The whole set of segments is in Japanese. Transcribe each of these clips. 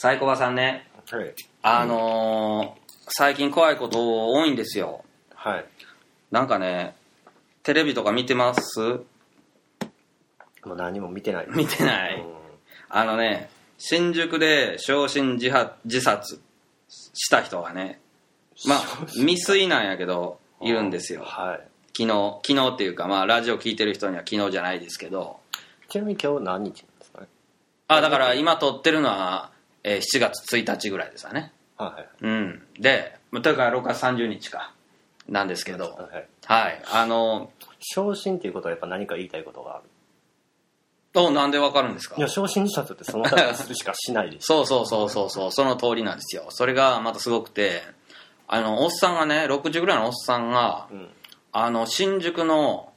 サイコバさんね。はい。あのー最近怖いこと多いんですよ。はい。なんかねテレビとか見てます？もう何も見てない。見てない。あのね新宿で焼身自発自殺。した人がね。まあ未遂なんやけどいるんですよ。はい。昨日昨日っていうかまあラジオ聞いてる人には昨日じゃないですけど。ちなみに今日何日なんですか？ねあだから今撮ってるのは、えー7月1日ぐらいですわね。はいうん。でというか6月30日か。なんですけど。はい。はい。はいあの昇進っていうことはやっぱ何か言いたいことがある？おなんでわかるんですか？いや昇進自殺ってそのためにするしかしないです。そうそうそうそうそう。その通りなんですよ。それがまたすごくてあのおっさんがね60ぐらいのおっさんがうん。あの新宿の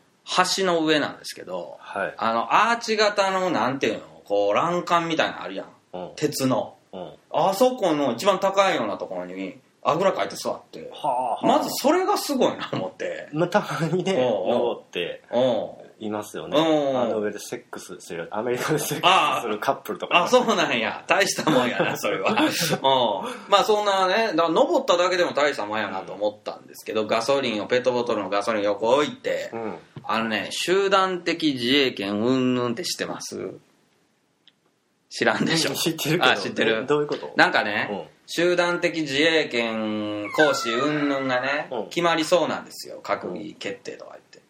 橋の上なんですけどはい。あのアーチ型のなんていうのこう欄干みたいなのあるやん鉄の。うん。あそこの一番高いようなところにあぐらかいて座って。はあまずそれがすごいなと思って。まあ、たまにね登ってうん。いますよね。うん。あの上でセックスする。アメリカでセッああクスするカップルとか。あ、そうなんや。大したもんやな、それは。うん。まあそんなね、だ登っただけでも大したもんやなと思ったんですけど、ガソリンを、ペットボトルのガソリン横置いて、うん。あのね、集団的自衛権うんぬんって知ってます？知らんでしょ。知ってるけど。あ、知ってる。どういうこと？なんかね、うん。集団的自衛権行使うんぬんがね、うん。決まりそうなんですよ。閣議決定とか言って。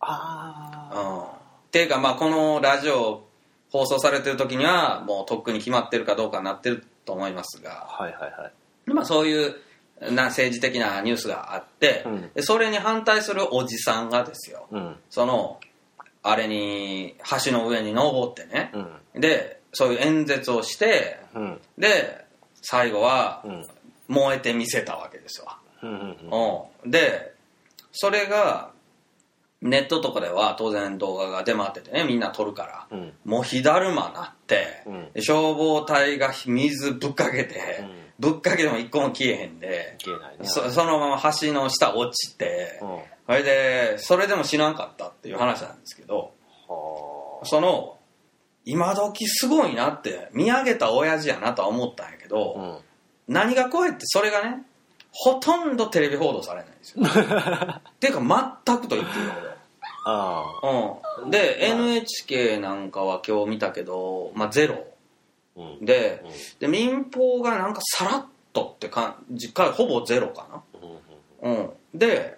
あうん。っていうか、まあこのラジオ放送されてる時には、もうとっくに決まってるかどうかになってると思いますが、あはいはいはい。まあそういうな政治的なニュースがあって、うん。でそれに反対するおじさんがですよ、うん。その、あれに、橋の上に登ってね、うん。で、そういう演説をして、うん。で、最後はうん。燃えてみせたわけですわ。うんで、それが、ネットとかでは当然動画が出回っててね、みんな撮るから、うん。もう火だるまなって、うん。で消防隊が水ぶっかけて、うん。ぶっかけても一個も消えへんで、消えないね。そそのまま橋の下落ちて、うん。それで、それでも死なんかったっていう話なんですけど、はその、今時すごいなって、見上げた親父やなとは思ったんやけあど、うん何が怖いってそれがね、ほとんどテレビ報道されないんですよ。っ ていうか全くと言っていいあほど。うん。で、NHK なんかは今日見たけど、まあゼロ。あうんでうん、で民放がなんかさらっとって感じか、ほぼゼロかうんな。うん。で、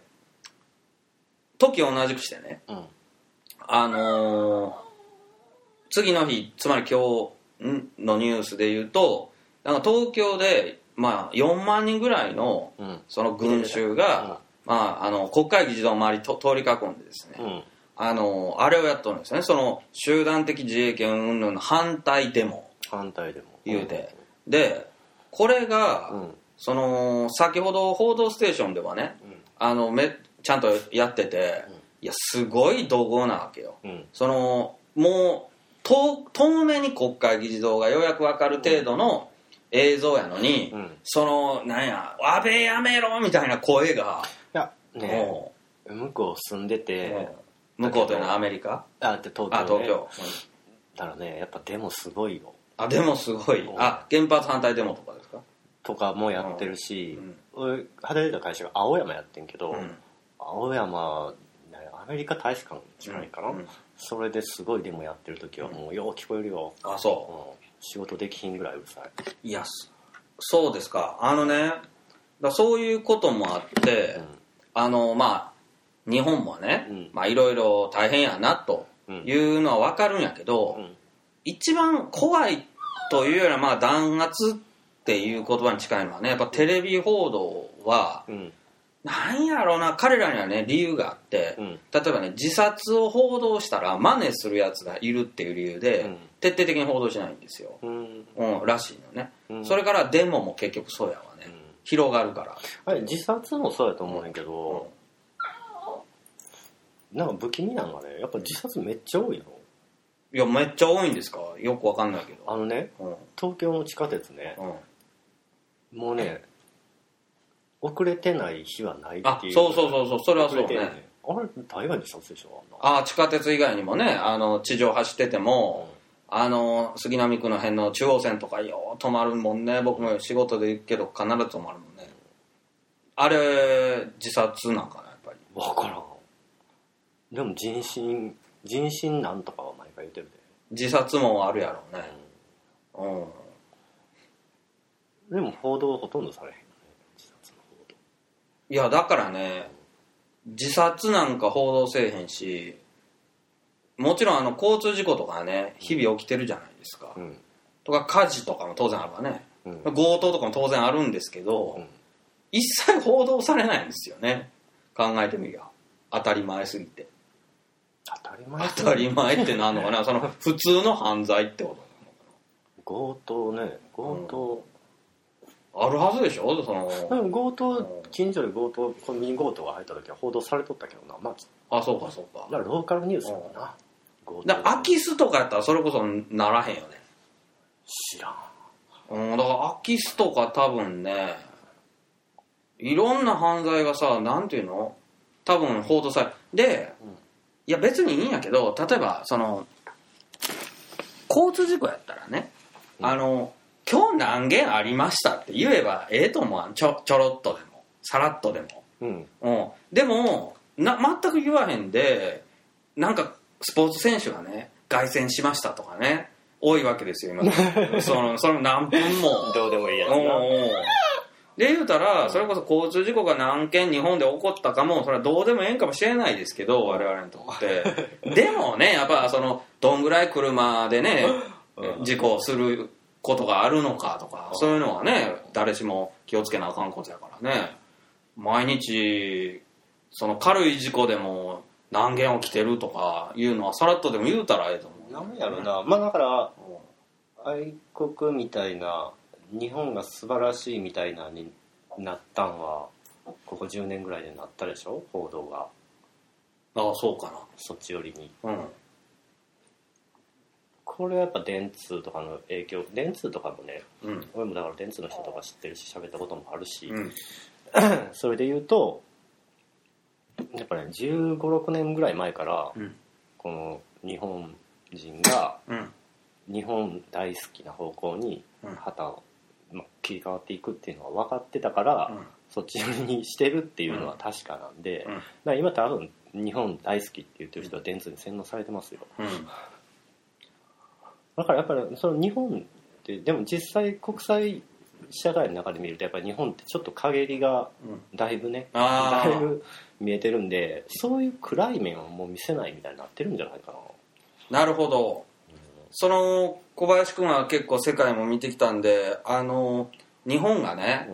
時同じくしてね、うんあのー次の日、つまり今日んのニュースで言うと、なんか東京で、まあ、4万人ぐらいの、うん。その群衆が、まあ、あの、国会議事堂周りと通り囲んでですね、うん。あの、あれをやっとるんですね。その、集団的自衛権運動の反対デモ。反対でも言うて。で、これが、うん。その、先ほど報道ステーションではね、あの、め、ちゃんとやってて、いや、すごい怒号なわけよ。うん。その、もう、遠遠目に国会議事堂がようやくわかる程度の映像やのに、うん。その、なんや、安倍やめろみたいな声が、いやねも向こう住んでう、て向こうというのはアメリカ？あって東あ、京ね。東京。だからねやっぱデモすごいよ。あ、でもすごい。あ、原発反対デモとかですか？とかもやってるしうん。俺働いてた会社が青山やってんけどうん。青山ねアメリカ大使館近いかな、うん。うんそれですごいデモやってる時はもうよう聞こえるよ、あ、そう。ん。仕事できひんぐらいうるさい、う。いや、そそうですか。あのね、だそういうこともあって、あの、まあ、日本もね、うん。まあ、いろいろ大変やな、というのはわかるんやけど、うん。一番怖いというよりは、まあ、弾圧っていう言葉に近いのはね、やっぱテレビ報道は、うんなんやろうな、彼らにはね、理由があって、うん例えばね、自殺を報道したら真似するやつがいるっていう理由で、うん徹底的に報道しないんですよ。うんうん、らしいのね。うんそれからデモも結局そうやわね。うん広がるから。あれ自殺もそうやと思うんやけど、なんか不気味なのがねやっぱ自殺めっちゃ多いのいや、めっちゃ多いんですか？よくわかんないけど。あのねうん。東京の地下鉄ねうん。もうね遅れてない日はないあっていう。そうそうそうそうそれはそうね。ねんあれ大概自殺でしょあんな。あ地下鉄以外にもね、あの、地上走ってても、あの杉並区の辺の中央線とかよう止まるもんね。僕も仕事で行くけど必ず止まるもんね。あれ自殺なんかなやっぱり。分からん。でも人身人身なんとかは毎回言ってる自殺もあるやろうね。で、うん。うん。でも報道ほとんどされへんいやだからね自殺なんか報道せえへんしもちろんあの交通事故とかね日々起きてるじゃないですか、うん。とか火事とかも当然あるわね。うん。強盗とかも当然あるんですけど、うん。一切報道されないんですよね。考えてみりゃ。当たり前すぎて。当たり前当たり前ってなんのかな。その普通の犯罪ってこ強盗ね強盗、とあるはずでしょ？そのでも強うん。盗近所で強盗コンビニ強盗が入った時は報道されとったけどな。まああそうかそうか。だからローカルニュースだもんな。強盗。だから空き巣とかやったらそれこそならへんよね。知らん。うんだから空き巣とか多分ねいろんな犯罪がさなんていうの？多分報道されで、うん。いや別にいいんやけど例えばその交通事故やったらね、うん。あの今日何件ありましたって言えばええと思わん？ちょちょろっとでも。さらっとでも。うん。うん、でもな全く言わへんでなんかスポーツ選手がね凱旋しましたとかね多いわけですよ今。そのその何分も。どうでもいいやつうんなうん。で言うたらそれこそ交通事故が何件日本で起こったかもそれはどうでもええんかもしれないですけど我々にとって。でもねやっぱそのどんぐらい車でねうん。事故することがあるのかとかそういうのはね誰しも気をつけなあかんことやからね。毎日その軽い事故でも何件起きてるとかいうのはさらっとでも言うたらええと思うなんやろな。まあだから愛国みたいな日本が素晴らしいみたいなになったんはここ10年ぐらいでなったでしょ？報道が。ああそうかそっち寄りに。なうんこれはやっぱ電通とかの影響電通とかもねうん。俺もだから電通の人とか知ってるし喋ったこともあるし、うん。それで言うとやっぱね1 5 6年ぐらい前からうん。この日本人がうん。日本大好きな方向にうん。旗を、まあ、切り替わっていくっていうのは分かってたから、うん。そっち寄りにしてるっていうのは確かなんで、うん。だから今多分日本大好きって言ってる人は電通に洗脳されてますよ。うんだからやっぱりその日本ってでも実際国際社会の中で見るとやっぱり日本ってちょっと陰りがうん。だいぶねああだいぶ見えてるんでそういう暗い面をもう見せないみたいになってるんじゃないかな。なるほど。その小林君は結構世界も見てきたんであの日本がね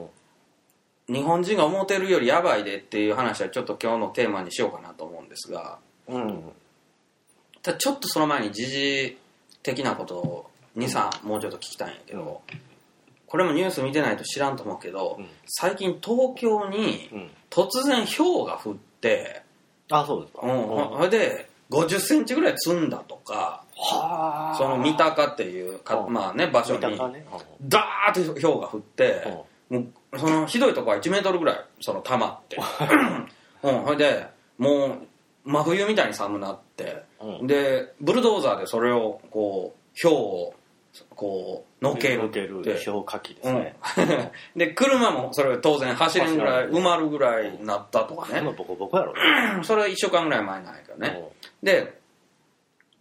日本人が思ってるよりやばいでっていう話はちょっと今日のテーマにしようかなと思うんですが。うん。ただちょっとその前に時事的なことを23もうちょっと聞きたいんやけど、これもニュース見てないと知らんと思うけど、うん。最近東京にうん。突然氷が降って、あそうですか。うん。ほそれで50センチぐらい積んだとかはあ。その三鷹っていうか、うん。まあね、場所にダーッと氷が降って、もうそのひどいとこは1メートルぐらいその溜まって、うん、それでもう真冬みたいに寒なって、うん。でブルドーザーでそれをこう氷をこうのけるって。氷河期ですうん。ね、で車もそれ当然走れんぐらい埋まるぐらいになったとかね。今ボコボコやろね。それは1週間ぐらい前なんやけどね、で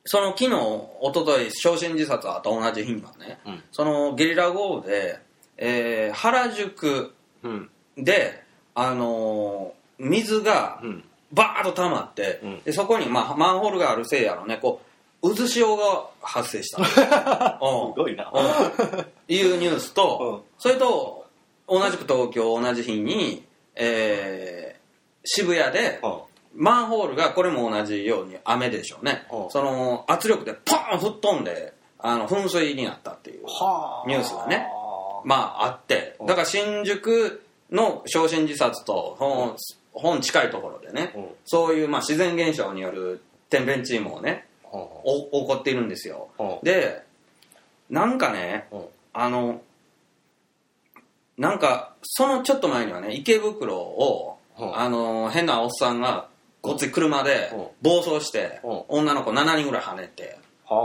その昨日一昨日焼身自殺あと同じ日にはね、うん。そのゲリラ豪雨で、えー原宿うん。で、あのー水がうんバーッと溜まって、うん。でそこに、まあ、マンホールがあるせいやろねこう渦潮が発生した。す うん。ごいな。うん。いうニュースと、それと同じく東京同じ日に、えー渋谷で、うん。マンホールがこれも同じように雨でしょうね。うん。その圧力でポーン吹っ飛んであの噴水になったっていうはあ。ニュースがねまああって。うん。だから新宿の焼身自殺と本本近いところでねうん。そういうまあ自然現象による天変地異もねうんお起こっているんですよ。う。んでなんかねうん。あのなんかそのちょっと前にはね池袋をうん。あの変なおっさんがごっつい車でうん。暴走してうん。女の子7人ぐらい跳ねては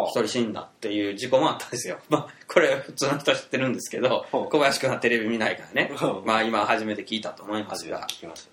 一人死んだっていう事故もあったんですよ。まあ、これ普通の人は知ってるんですけど、小林くんはテレビ見ないからね。う。んまあ今初めて聞いたと思いますが。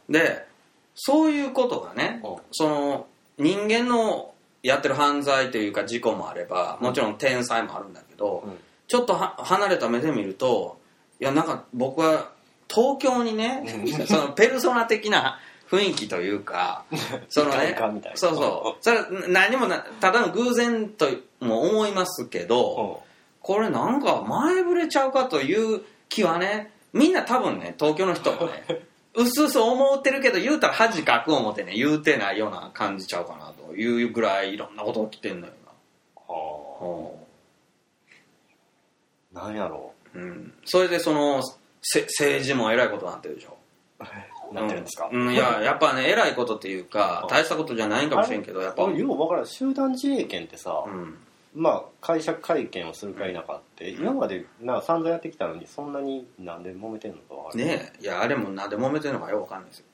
で、そういうことがねう。ん、その人間のやってる犯罪というか事故もあれば、もちろん天才もあるんだけど、うん。ちょっとは離れた目で見ると、いやなんか僕は東京にね、うん。そのペルソナ的な雰囲気というか、そのねそうそう、それは何もな、ただの偶然とも思いますけど、これなんか前触れちゃうかという気はね、みんな多分ね、東京の人もね、うすうす思ってるけど、言うたら恥かく思ってね、言うてないような感じちゃうかなというぐらいいろんなこと起きてんのよはな。あなんやろうん。それでその、せ政治も偉いことになってるでしょ。うなってるんですか、うん、いや、やっぱね、偉いことっていうか、大したことじゃないんかもしれんけど、やっぱ、俺よう分からん集団自衛権ってさ、うん。まあ会社会見をするか否かって、今までな散々やってきたのにそんなになんで揉めてんのか分からんねえ、いや、あれもなんで揉めてんのかよくわかんないですよ。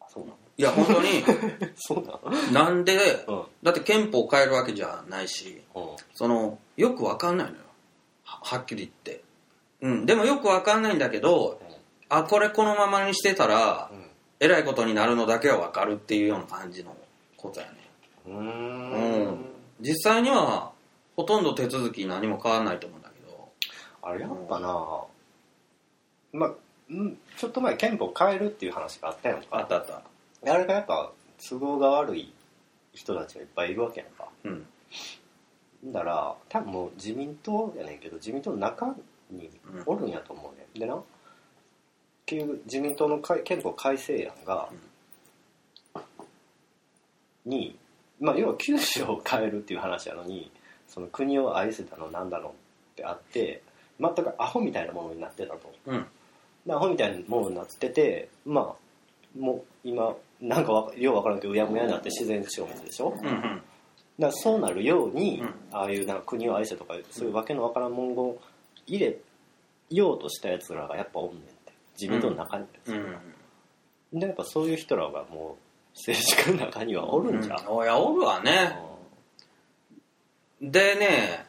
あそうなの？いや、本当に、そうなの？なんで、うん。だって憲法を変えるわけじゃないし、うん。その、よくわかんないのよ。ははっきり言って。うん、でもよくわかんないんだけど、あ、これこのままにしてたら、うんえらいことになるのだけはわかるっていうような感じのことやね。うーうんん。実際には、ほとんど手続き何も変わらないと思うんだけど。あれやっぱなまあうんちょっと前憲法変えるっていう話があったやんかあったあった。あれがやっぱ都合が悪い人たちがいっぱいいるわけやんかうん。だから多分もう自民党やねんけど自民党の中におるんやと思うね、ん、でな自民党の改憲法改正案が、にまあ要は九州を変えるっていう話やのにその国を愛せたのなんだろうってあって全くアホみたいなものになってたと。うん。でアホみたいなものになっててまあもう今なんかわようわからんけどうやむやになって自然消滅でしょ、うんうん。だそうなるように、うん。ああいうなんか国を愛せとかそういうわけのわからん文言を入れようとしたやつらがやっぱおんねん自民党の中にでうん。でやっぱそういう人らがもう政治家の中にはおるんじゃん、うん、おや、おるわね。でね、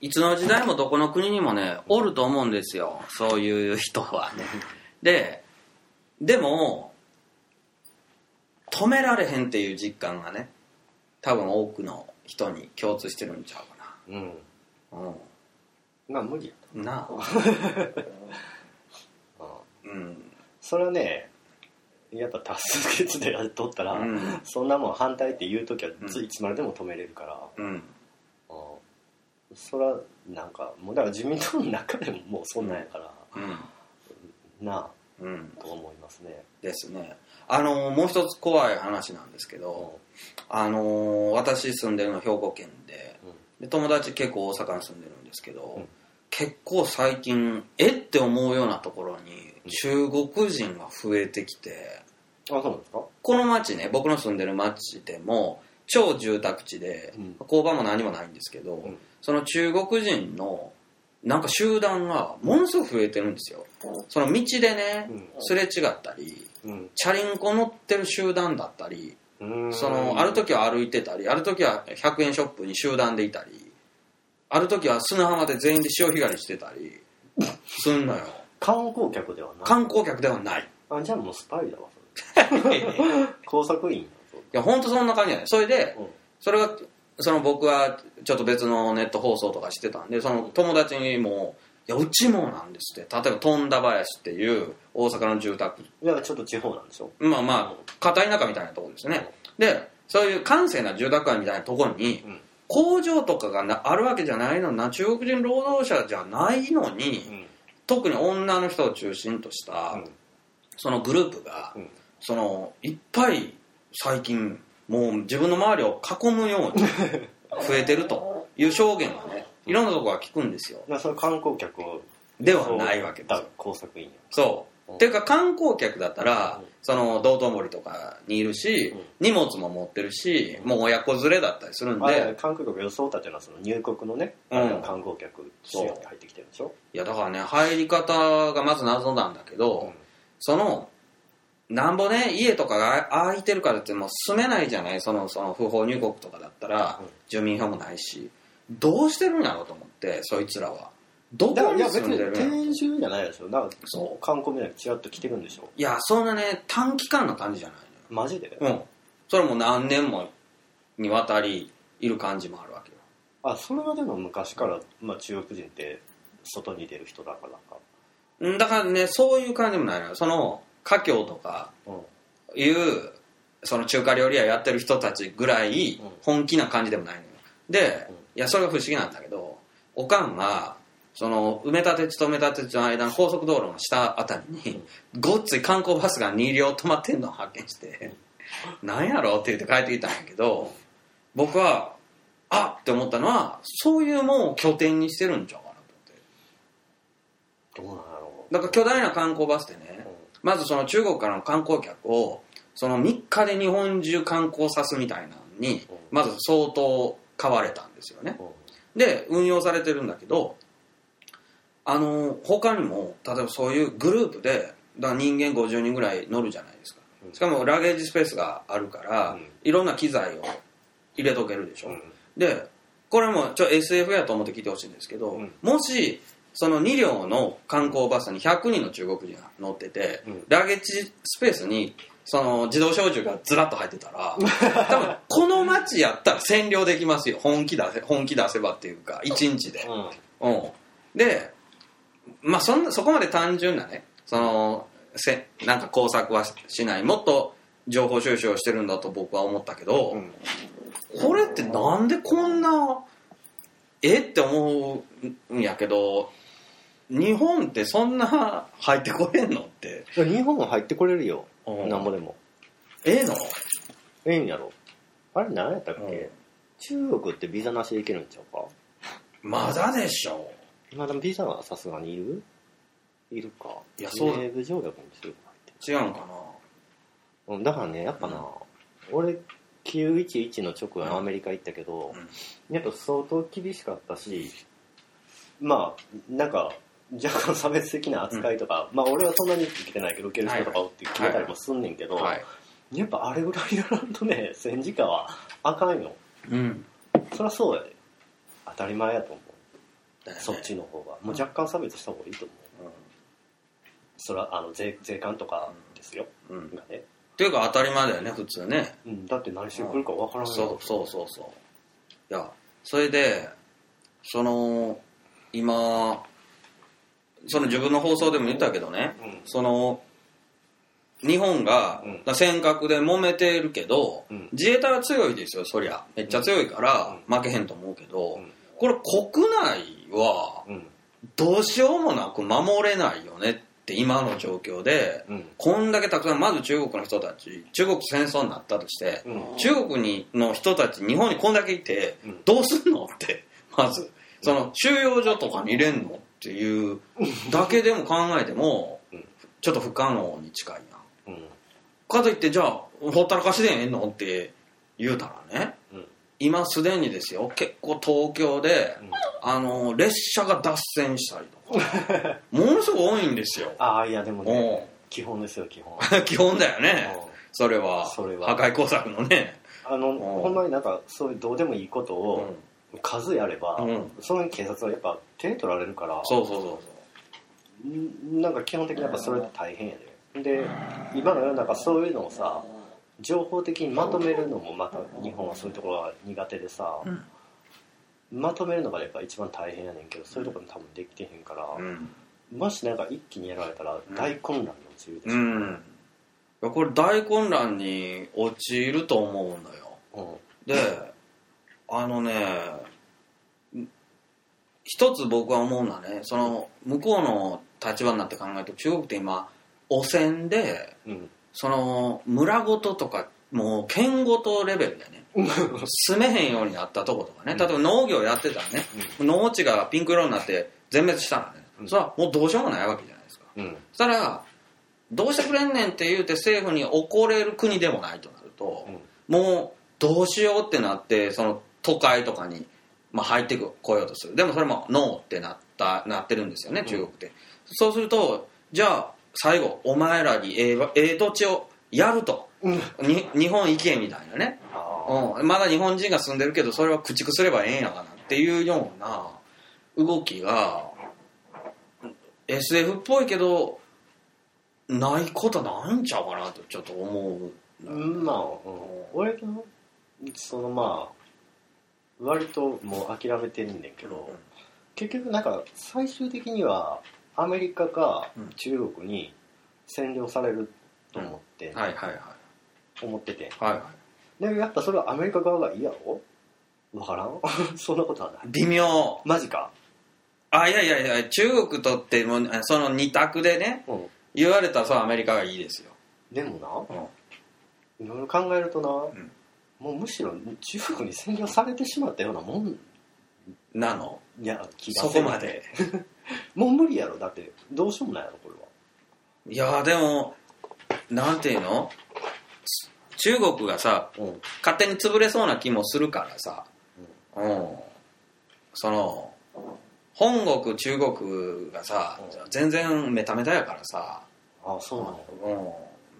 いつの時代もどこの国にもね、おると思うんですよ。そういう人はね。で、でも、止められへんっていう実感がね、多分多くの人に共通してるんちゃうかうんな。うん。まあ無理やなあ。と、うんうん。それはねやっぱ多数決でやっとったら、うんそんなもん反対って言う時はつうんいつまででも止めれるから、うん。うんそれはなんかもうだから自民党の中でももうそんなんやから、うん。なあうん。と思いますね、ですね。あの、もう一つ怖い話なんですけど、あの、私住んでるの兵庫県で、うんで友達結構大阪に住んでるんですけど、うん結構最近え？って思うようなところに中国人が増えてきて。あそうなんですか？この町ね僕の住んでる町でも超住宅地で、うん。交番も何もないんですけど、ん。その中国人のなんか集団がものすごく増えてるんですよ。その道でね、うん。すれ違ったりうん。チャリンコ乗ってる集団だったりうん。そのある時は歩いてたりある時は100円ショップに集団でいたりある時は砂浜で全員で潮干狩りしてたりすんのよ。観光客ではない。観光客ではない。あじゃあもうスパイだわそれ。い 工作員だや本当そんな感じやね。それでうん。それがその僕はちょっと別のネット放送とかしてたんでその友達にも「いやうちもなんです」って。例えば富田林っていう大阪の住宅。だからちょっと地方なんでしょ？まあまあ片田舎みたいなところですね。でそういう閑静な住宅街みたいなところにうん工場とかがなあるわけじゃないのな中国人労働者じゃないのに、うん。特に女の人を中心とした、うん。そのグループが、うん。そのいっぱい最近もう自分の周りを囲むように 増えてるという証言がねいろんなところが聞くんですよ。その観光客をではないわけです工作員。やそう、うん。ていうか観光客だったら、うん。その道頓堀とかにいるし、うん。荷物も持ってるし、もう親子連れだったりするんで。観光客予想たちのはその入国のね、うん。観光客支援に入ってきてるでしょ？いやだからね入り方がまず謎なんだけど、うん。そのなんぼね家とかが空いてるからってもう住めないじゃない？そのその不法入国とかだったらうん。住民票もないし。どうしてるんやろうと思ってそいつらはどこにいや別に住んでるじゃないでしょだからそう。観光みたいにチラッと来てるんでしょ。いやそんなね短期間の感じじゃないマジで、のようん。それも何年もにわたりいる感じもあるわけよ。あそれはでも昔から、まあ、中国人って外に出る人だからか。うんだからねそういう感じもないのよ。その華僑とかうん。いうその中華料理屋やってる人たちぐらいうん本気な感じでもないのよ。で、うん。いやそれが不思議なんだけどおかんがその埋め立て地と埋め立て地の間の高速道路の下あたりにごっつい観光バスが2両止まってんのを発見してなんやろって言って帰ってきたんやけど僕はあって思ったのはそういうもんを拠点にしてるんちゃうかなと思って。どうなんやろだから巨大な観光バスでね、うまずその中国からの観光客をその3日で日本中観光さすみたいなのにうん。まず相当買われたんですよね。うん。で運用されてるんだけどあの他にも例えばそういうグループでだ人間50人ぐらい乗るじゃないですか。うん。しかもラゲージスペースがあるから、うん。いろんな機材を入れとけるでしょ、うん。でこれもちょ SF やと思って聞いてほしいんですけど、うん。もしその2両の観光バスに100人の中国人が乗ってて、うん。ラゲッジスペースにその自動小銃がずらっと入ってたら 多分この街やったら占領できますよ。本気出せ本気出せばっていうか1日で、うん。うん、でまあそんなそこまで単純なねそのせなんか工作はしないもっと情報収集をしてるんだと僕は思ったけど、うん。これってなんでこんなえって思うんやけど日本ってそんな入ってこれんのって。日本は入ってこれるよ。うん。なんぼでも。ええの？ええんやろ。あれ何やったっうん。け中国ってビザなしで行けるんちゃうか？まだでしょまあでもビザはさすがにいる？いるか。いやそうジュネーブ条約に中国入って。違うんかるうんだからねやっぱな、俺911の直後にアメリカ行ったけど、うん。やっぱ相当厳しかったしまあなんか若干差別的な扱いとか、まあ俺はそんなに受けてないけど受ける人とかおって決めたりもすんねんけど、なはい。やっぱあれぐらいやらんとね戦時下はあかんよ。うん。そりゃそうやで。当たり前やと思う、だよね。そっちの方が。もう若干差別した方がいいと思う。それはあの税税関とかですよ、うん、うん、っがね、ていうか当たり前だよね普通ね。うん、だって何してくるかわからん。よそうそうそうそう。いやそれでその今その自分の放送でも言ったけどね、うん。その日本がうん。尖閣で揉めてるけど、うん。自衛隊は強いですよそりゃ。めっちゃ強いから負けへんと思うけど、うん。これ国内はうん。どうしようもなく守れないよねって今の状況でうん。こんだけたくさんまず中国の人たち中国と戦争になったとして、うん。中国にの人たち日本にこんだけいて、うん。どうすんのって まずその収容所とかに入れんのっていうだけでも考えてもうん。ちょっと不可能に近いな。うん。かといってじゃあほったらかしでええのって言うたらねうん今すでにですよ。結構東京で、うん。あの列車が脱線したりとか。ものすごい多いんですよ。ああいやでもおね基本ですよ基本。基本だよね。う。んそれは。それは。破壊工作のね。あのんほんまになんかそういうどうでもいいことを数やれば、うん。その警察はやっぱ手取られるからそうそうそうそんなんか基本的にやっぱそれって大変やで。で今の世の中そういうのをさ情報的にまとめるのもまた日本はそういうところが苦手でさ、うん。まとめるのがやっぱ一番大変やねんけどそういうところに多分できてへんから、ううん。もしなんか一気にやられたら大混乱の中でしょ、うん。これ大混乱に陥ると思うのよ。うん。であのね一つ僕は思うのはねその向こうの立場になって考えると中国って今汚染でうんその村ごととかもう県ごとレベルでね。住めへんようになったとことかね。例えば農業やってたらね、農地がピンク色になって全滅したらね、うん。それはもうどうしようもないわけじゃないですか。うん。そしたらどうしてくれんねんって言うて政府に怒れる国でもないとなると、もうどうしようってなってその都会とかに、まあ、入ってこようとする。でもそれもノーってなったなってるんですよね中国って、そうするとじゃあ最後お前らにええ土地をやると。うん。に日本行けみたいなね、あうん、まだ日本人が住んでるけどそれは駆逐すればええんやがなっていうような動きが SF っぽいけどないことないんちゃうかなとちょっと思ううんまあ、うん、俺のそのまあ割ともう諦めてんねんけど、結局なんか最終的にはアメリカかうん。中国に占領されると思って、はいはいはい。思ってて。はいはい。でやっぱそれはアメリカ側がいいやろ？わからん？そんなことはない。微妙。マジか？あいやいやいや中国とってもその二択でねうん。言われたらそうアメリカがいいですよ、でもうん。な、いろいろ考えるとな、ん。もうむしろ中国に占領されてしまったようなもんなの？いや気がそこまで もう無理やろ。だってどうしようもないやろこれは。いやでもなんていうの？中国がさうん。勝手に潰れそうな気もするからさ、うん、その本国中国がさ全然メタメタやからさ、ああそうなんや。うん、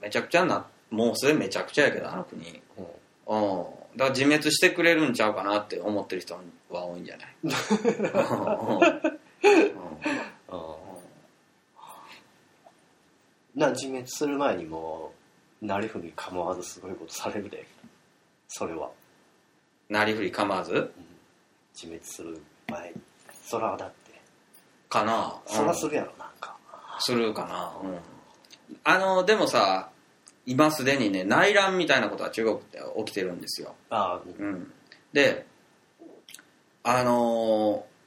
めちゃくちゃなもうすでにめちゃくちゃやけどあの国、うん。うん、だから自滅してくれるんちゃうかなって思ってる人は多いんじゃない、うんうんな自滅する前にもうなりふり構わずすごいことされるで。それは。なりふり構わず？自滅する前。にそらだって。かな、そらするやろなんか。するかな、うん、あのでもさ今すでにね内乱みたいなことは中国って起きてるんですよ、ああ。うん、であのー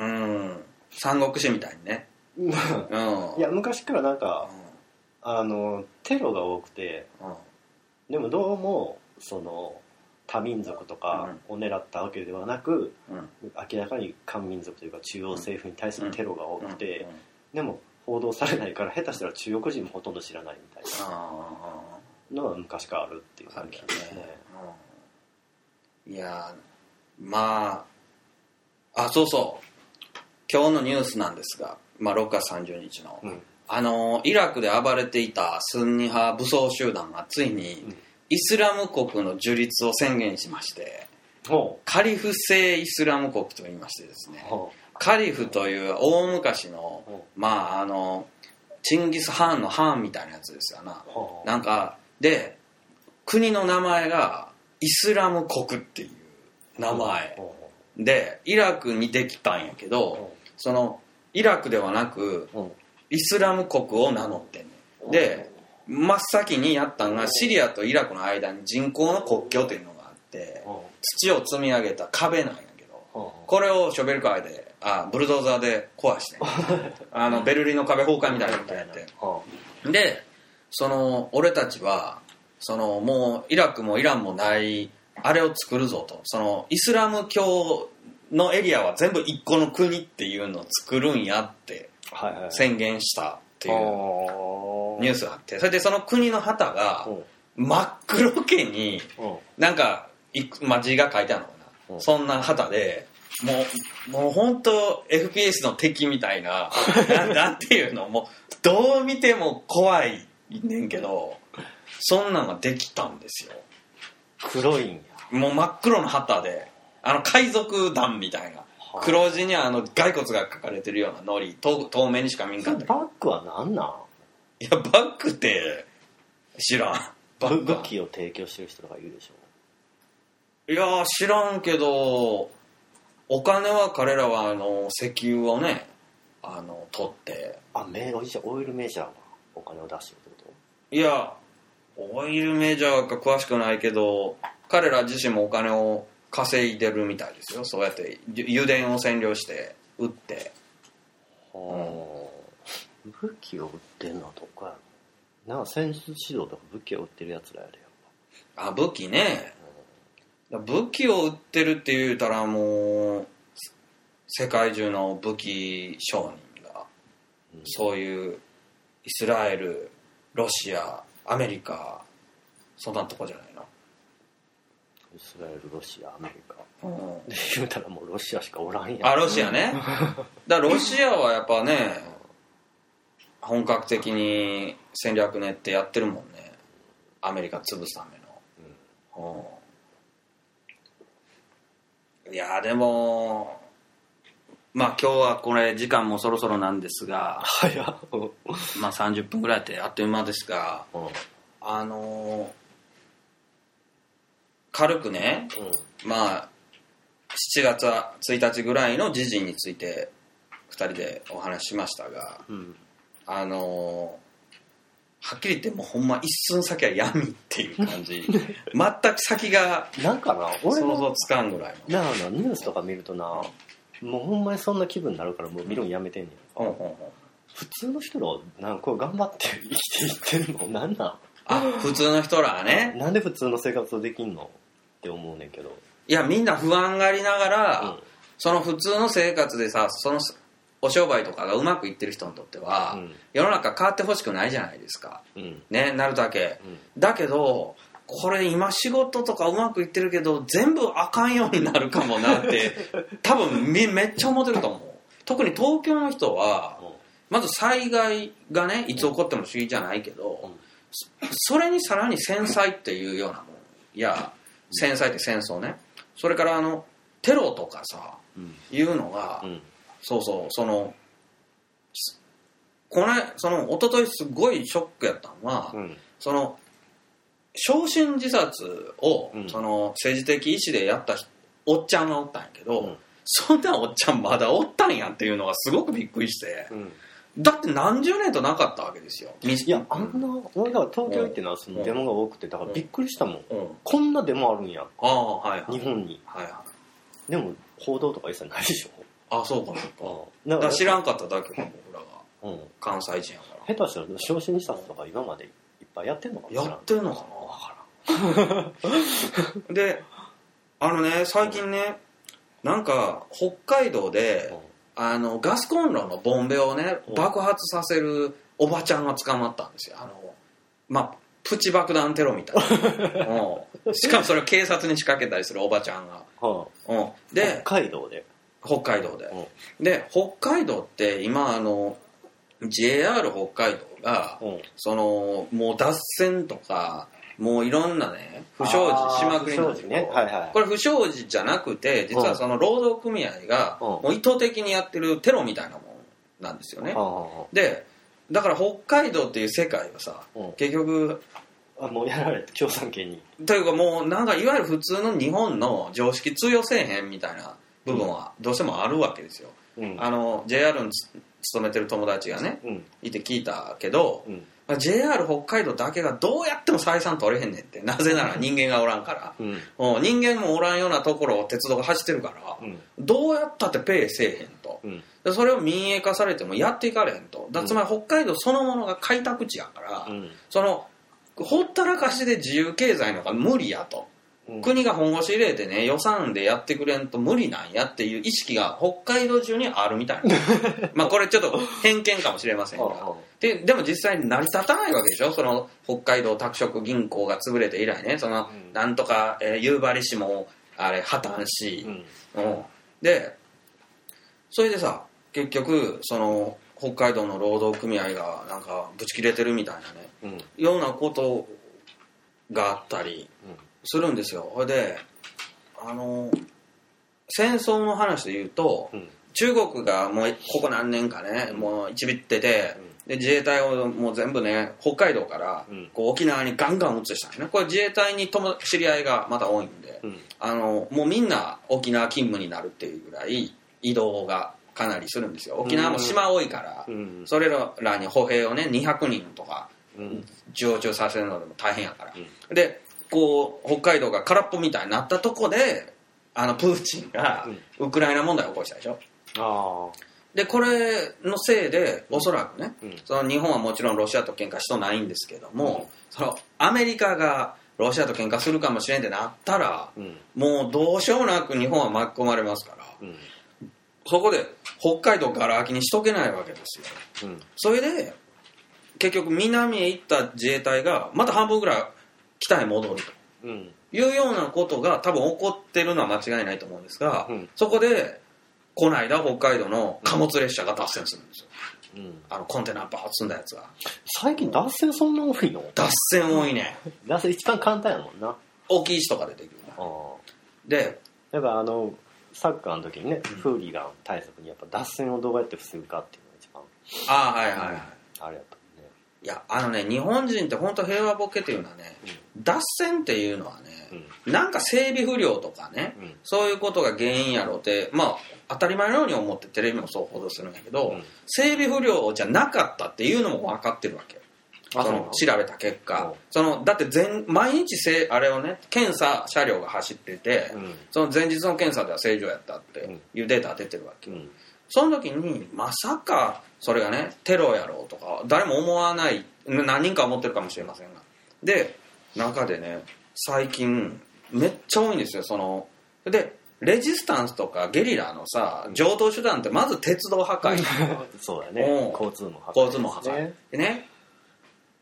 うん。三国志みたいにね、うん。うん、いや昔からなんかあのテロが多くてうん。でもどうもその多民族とかを狙ったわけではなく、うん。明らかに漢民族というか中央政府に対するテロが多くて、うん。うん。でも報道されないから下手したら中国人もほとんど知らないみたいなあのが昔からあるっていう感じですね。いやーまああそうそう今日のニュースなんですが、まあ、6月30日の、うん。あのイラクで暴れていたスンニ派武装集団がついにうん。イスラム国の樹立を宣言しましてほカリフ制イスラム国と言いましてですねカリフという大昔のほまああのチンギス・ハーンのハーンみたいなやつですよな。なんかで国の名前がイスラム国っていう名前。ほでイラクにできたんやけどそのイラクではなくうほイスラム国を名乗ってんねん。で真っ先にやったんがシリアとイラクの間に人工の国境というのがあって土を積み上げた壁なんやけどこれをショベルカーであブルドーザーで壊して あのベルリンの壁崩壊みたいなことやってほでその俺たちはそのもうイラクもイランもないあれを作るぞと。そのイスラム教のエリアは全部一個の国っていうのを作るんやって宣言したっていうニュースがあって。それでその国の旗がほ真っ黒けになんか字が書いてあるのかうなん。そんな旗でもうもう本当 FPS の敵みたいな ななんていうのもうどう見ても怖いねんけどそんなんができたんですよ。う黒いんや。もう真っ黒の旗であの海賊団みたいな。はあ。黒字にあの骸骨が書かれてるようなのり透透明にしか見んかった。バッグは何なん？いやバッグって知らん。バッグ武器を提供してる人とかいるでしょいやー知らんけどお金は彼らはあの石油をねあの取って。あメージオイルメジャーがお金を出してるってこいやオイルメジャーか詳しくないけど彼ら自身もお金を稼いでるみたいですよ。そうやってゆ油田を占領して売って。とはあ武器を売ってんのはどこやろなんか戦術指導とか武器を売ってるやつらやでやっあ武器ね。武器を売ってるって言うたらもう世界中の武器商人がぱ、うん。そういうイスラエルロシアアメリカそんなとこじゃないの？イスラエルロシアアメリカ。うん。で言うたらもうロシアしかおらんやん。あロシアね。だからロシアはやっぱね本格的に戦略練ってやってるもんね。アメリカ潰すための、うん。いやでもまあ今日はこれ時間もそろそろなんですが、早まあ、30分ぐらいってあっという間ですがうん。あのー軽くねまあ7月1日ぐらいの時事について2人でお話ししましたがうん。あのーはっきり言ってもうほんま一寸先は闇っていう感じ。全く先がなんかな俺の想像つかんぐらいなあなニュースとか見るとなもうほんまにそんな気分になるからもう見るのやめてんねんの、うんうんうん。普通の人らなんかこう頑張って生きていってんの？なんなん？あ普通の人らはね。なんで普通の生活できんの？って思うねんけど、いやみんな不安がありながら、うん。その普通の生活でさそのお商売とかがうまくいってる人にとっては、うん。世の中変わってほしくないじゃないですか。うん。ねなるだけ。うん。だけどこれ今仕事とかうまくいってるけど全部あかんようになるかもなって 多分みめっちゃ思ってると思う。特に東京の人はまず災害がねいつ起こっても不思議じゃないけど、うん。そそれにさらに戦災っていうようなもんいや戦災って戦争ね。それからあのテロとかさうん。いうのが、うん。そうそうそのすこれその一昨日すごいショックやったのは、うん。その焼身自殺を、うん。その政治的意思でやった人おっちゃんがおったんやけど、うん。そんなおっちゃんまだおったんやっていうのがすごくびっくりして、うんだって何十年となかったわけですよ。いいやあんな俺だから東京行ってのはそのデモが多くてだからびっくりしたもん。うん、こんなデモあるんや。ああはいはい。日本に。はいはい。でも報道とか一切ないでしあそうかそうか。から知らんかっただけか僕らがうん。関西人やから。下手したら昇進自殺とか今までいっぱいやってんのかないってんのかな であのね最近ねなんか北海道であのガスコンロのボンベをねう。ん爆発させるおばちゃんが捕まったんですよ。あのまあプチ爆弾テロみたいな、うん。しかもそれを警察に仕掛けたりするおばちゃんが、はうん。あで北海道で。北海道で。う。んで北海道って今あの JR 北海道がう。んそのもう脱線とかもういろんなね不祥事しまくりなんです不祥事ね。はいはい。これ不祥事じゃなくて実はその労働組合がうん。もう意図的にやってるテロみたいなもんなんですよね。でだから北海道っていう世界はさうん。結局ああもうやられて共産権に。というかもうなんかいわゆる普通の日本の常識通用せえへんみたいな部分はどうしてもあるわけですよ。うん。あの JR につ勤めてる友達がねうん。いて聞いたけどうん。まあ JR 北海道だけがどうやっても採算取れへんねんって。なぜなら人間がおらんから。うん。うん。人間もおらんようなところを鉄道が走ってるからうん。どうやったってペイせえへんと。うん。でそれを民営化されてもやっていかれへんと。だつまり北海道そのものが開拓地やから、うん。そのほったらかしで自由経済のが無理やと、うん国が本腰入れてね予算でやってくれんと無理なんやっていう意識が北海道中にあるみたいな。まあこれちょっと偏見かもしれませんが。ででも実際に成り立たないわけでしょ？その北海道拓殖銀行が潰れて以来ね。その、うん。なんとか、えー夕張市もあれ破綻し、うん。うん。でそれでさ結局その北海道の労働組合がなんかブチ切れてるみたいなね。うん。ようなことがあったりするんですよ。ほいであの戦争の話で言うとうん。中国がもうここ何年かねもうちびっててで自衛隊をもう全部ね北海道からうん。こう沖縄にガンガン移したんね。これ自衛隊に友知り合いがまた多いんでうん。あのもうみんな沖縄勤務になるっていうぐらい移動がかなりするんですよ。沖縄も島多いからうん。それらに歩兵をね200人とかうん。常駐させるのでも大変やから、でこう北海道が空っぽみたいになったとこであのプーチンがウクライナ問題を起こしたでしょ？ああ。でこれのせいでおそらくね、うん。その日本はもちろんロシアと喧嘩しとないんですけども、そのアメリカがロシアと喧嘩するかもしれんってなったらうん。もうどうしようもなく日本は巻き込まれますからうん。そこで北海道がら空きにしとけないわけですよ。うん。それで結局南へ行った自衛隊がまた半分ぐらい北へ戻ると。うん。いうようなことが多分起こってるのは間違いないと思うんですが、うん。そこでこの間北海道の貨物列車が脱線するんですよ。うん。あのコンテナバーッ積んだやつが。最近脱線そんな多いの？脱線多いね。脱線一番簡単やもんな。大きい石とかでできるああ。でやっぱあのサッカーの時にね、フーリガン対策にやっぱ脱線をどうやって防ぐかっていうのが一番。ああはいはいはい、あれやった。もんねいやあのね日本人って本当平和ボケっていうのはね、脱線っていうのはね、なんか整備不良とかね、うん。そういうことが原因やろうってまあ当たり前のように思ってテレビもそう報道するんやけど、うん。整備不良じゃなかったっていうのも分かってるわけ。その調べた結うん。果そのだって全毎日せあれをね検査車両が走ってて、うん。その前日の検査では正常やったっていうデータが出てるわけ、うんその時にまさかそれがねテロやろうとか誰も思わない何人か思ってるかもしれませんが。で中でね最近めっちゃ多いんですよそのでレジスタンスとかゲリラのさ常套手段ってまず鉄道破壊。そうだね。うん。交通も破交通も破壊、ね。でね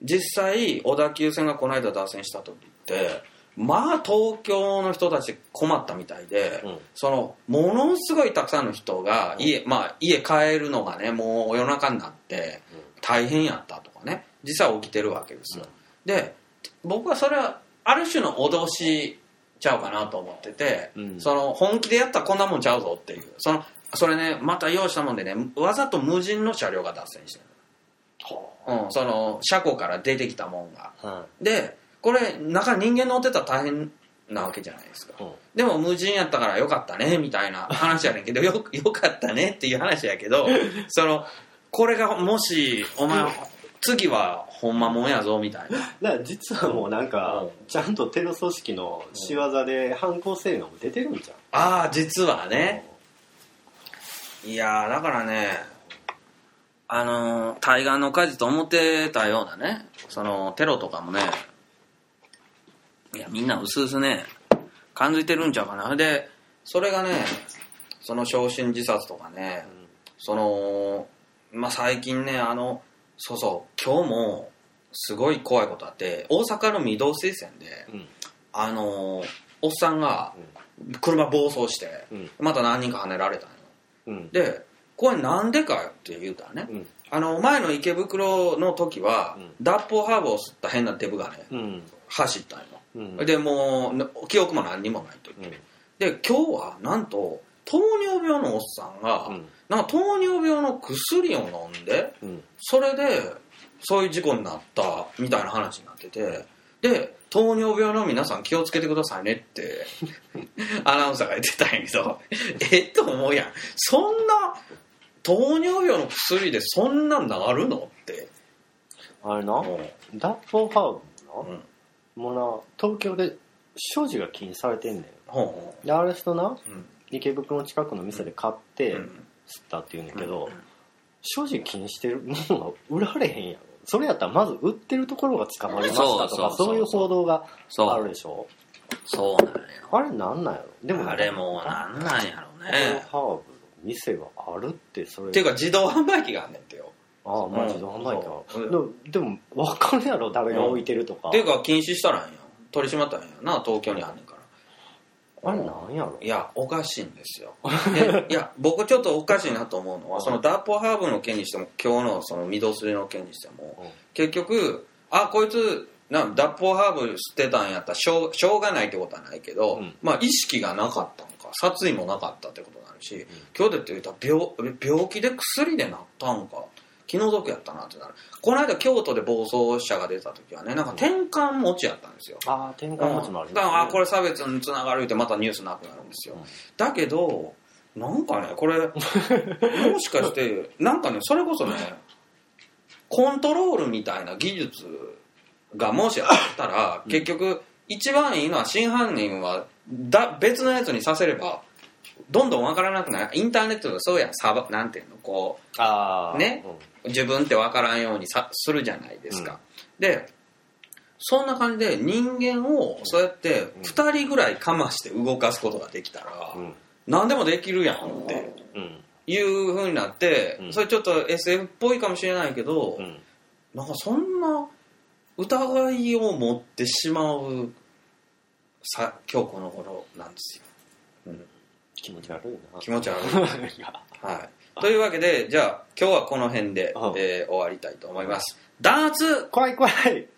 実際小田急線がこの間脱線した時ってまあ東京の人たち困ったみたいで、うん。そのものすごいたくさんの人が家,、まあ、家帰るのがねもう夜中になって大変やったとかね実際起きてるわけですよ、で僕はそれはある種の脅しちゃうかなと思ってて、うん。その本気でやったらこんなもんちゃうぞっていう。そのそれねまた用意したもんでねわざと無人の車両が脱線してる、うん、その車庫から出てきたもんが。はでこれ中人間乗ってたら大変なわけじゃないですか。いう。んでも無人やったからよかったねみたいな話やねんけどよ よかったねっていう話やけど そのこれがもしお前次はほんまもんやぞみたいな。だから実はもうなんかちゃんとテロ組織の仕業で犯行声明も出てるんじゃんああ実はね。いやーだからねあのー対岸の火事と思ってたようなねそのテロとかもねいやみんな薄々ね感づいてるんちゃうかな。でそれがねその焼身自殺とかね、そのまあ最近ねあのそうそう今日もすごい怖いことあって大阪の御堂水線でうん。あのーおっさんが車暴走して、うん。また何人か跳ねられたんよ。うん。でこれなんでかって言うたらね、うん。あの前の池袋の時は、うん。脱法ハーブを吸った変なデブがねうん。走ったんよ、うん。でもう記憶も何にもないという。うん。で今日はなんと糖尿病のおっさんが、うん。なんか糖尿病の薬を飲んでうん。それでそういう事故になったみたいな話になっててで糖尿病の皆さん気をつけてくださいねって アナウンサーが言ってたんやけど えっと思うやん。そんな糖尿病の薬でそんなんなるのって。あれなもダッフォーハーブな、ううんもうな。東京で所持が禁止されてんねん。ほうほであれ人なううん。池袋の近くの店で買ってうん。吸ったって言うねんけど、うん。所持禁止してるものが売られへんやろそれやったらまず売ってるところが捕まりましたとかそうそうそうそう。そういう報道がそう。あるでしょ？そうなんやあれなんなんやろ？でもあれもうなんなんやろうね。ハーブの店があるってそれ。っていうか自動販売機があんねんてよああまあうん自動販売機でも分かるやろ誰が置いてるとか、っていうか禁止したらんや取り締まったんやな東京にあんねんから。あれなんやろ？いやおかしいんですよ。でいや僕ちょっとおかしいなと思うのはそのダーポハーブの件にしても今日のその御堂筋の件にしてもうん。結局あこいつなん脱法ハーブ吸ってたんやったらしょうしょうがないってことはないけど、うん。まあ意識がなかったのか殺意もなかったってことになるし、今日でって言ったら病病気で薬でなったんか気の毒やったなってなる。この間京都で暴走者が出た時はねなんか転換持ちやったんですよ、ああ転換持ちもあるん。だからあこれれ差別につながるってまたニュースなくなるんですよ、うん。だけどなんかねこれ もしかしてなんかねそれこそねコントロールみたいな技術がもしあったら、結局一番いいのは真犯人はだ別のやつにさせればどんどんわからなくないインターネットでそうやん。サバなんていうのこああね？自分ってわからんようにさするじゃないですか、でそんな感じで人間をそうやって2人ぐらいかまして動かすことができたら、うん。何でもできるやんってうん。いう風になって、うん。それちょっと SF っぽいかもしれないけど、うん。なんかそんな疑いを持ってしまうさ今日この頃なんですよ、うん気持ち悪いな。気持ち悪い。はい。というわけで、じゃあ、今日はこの辺で、うんえー終わりたいと思います。ダーツ。怖い怖い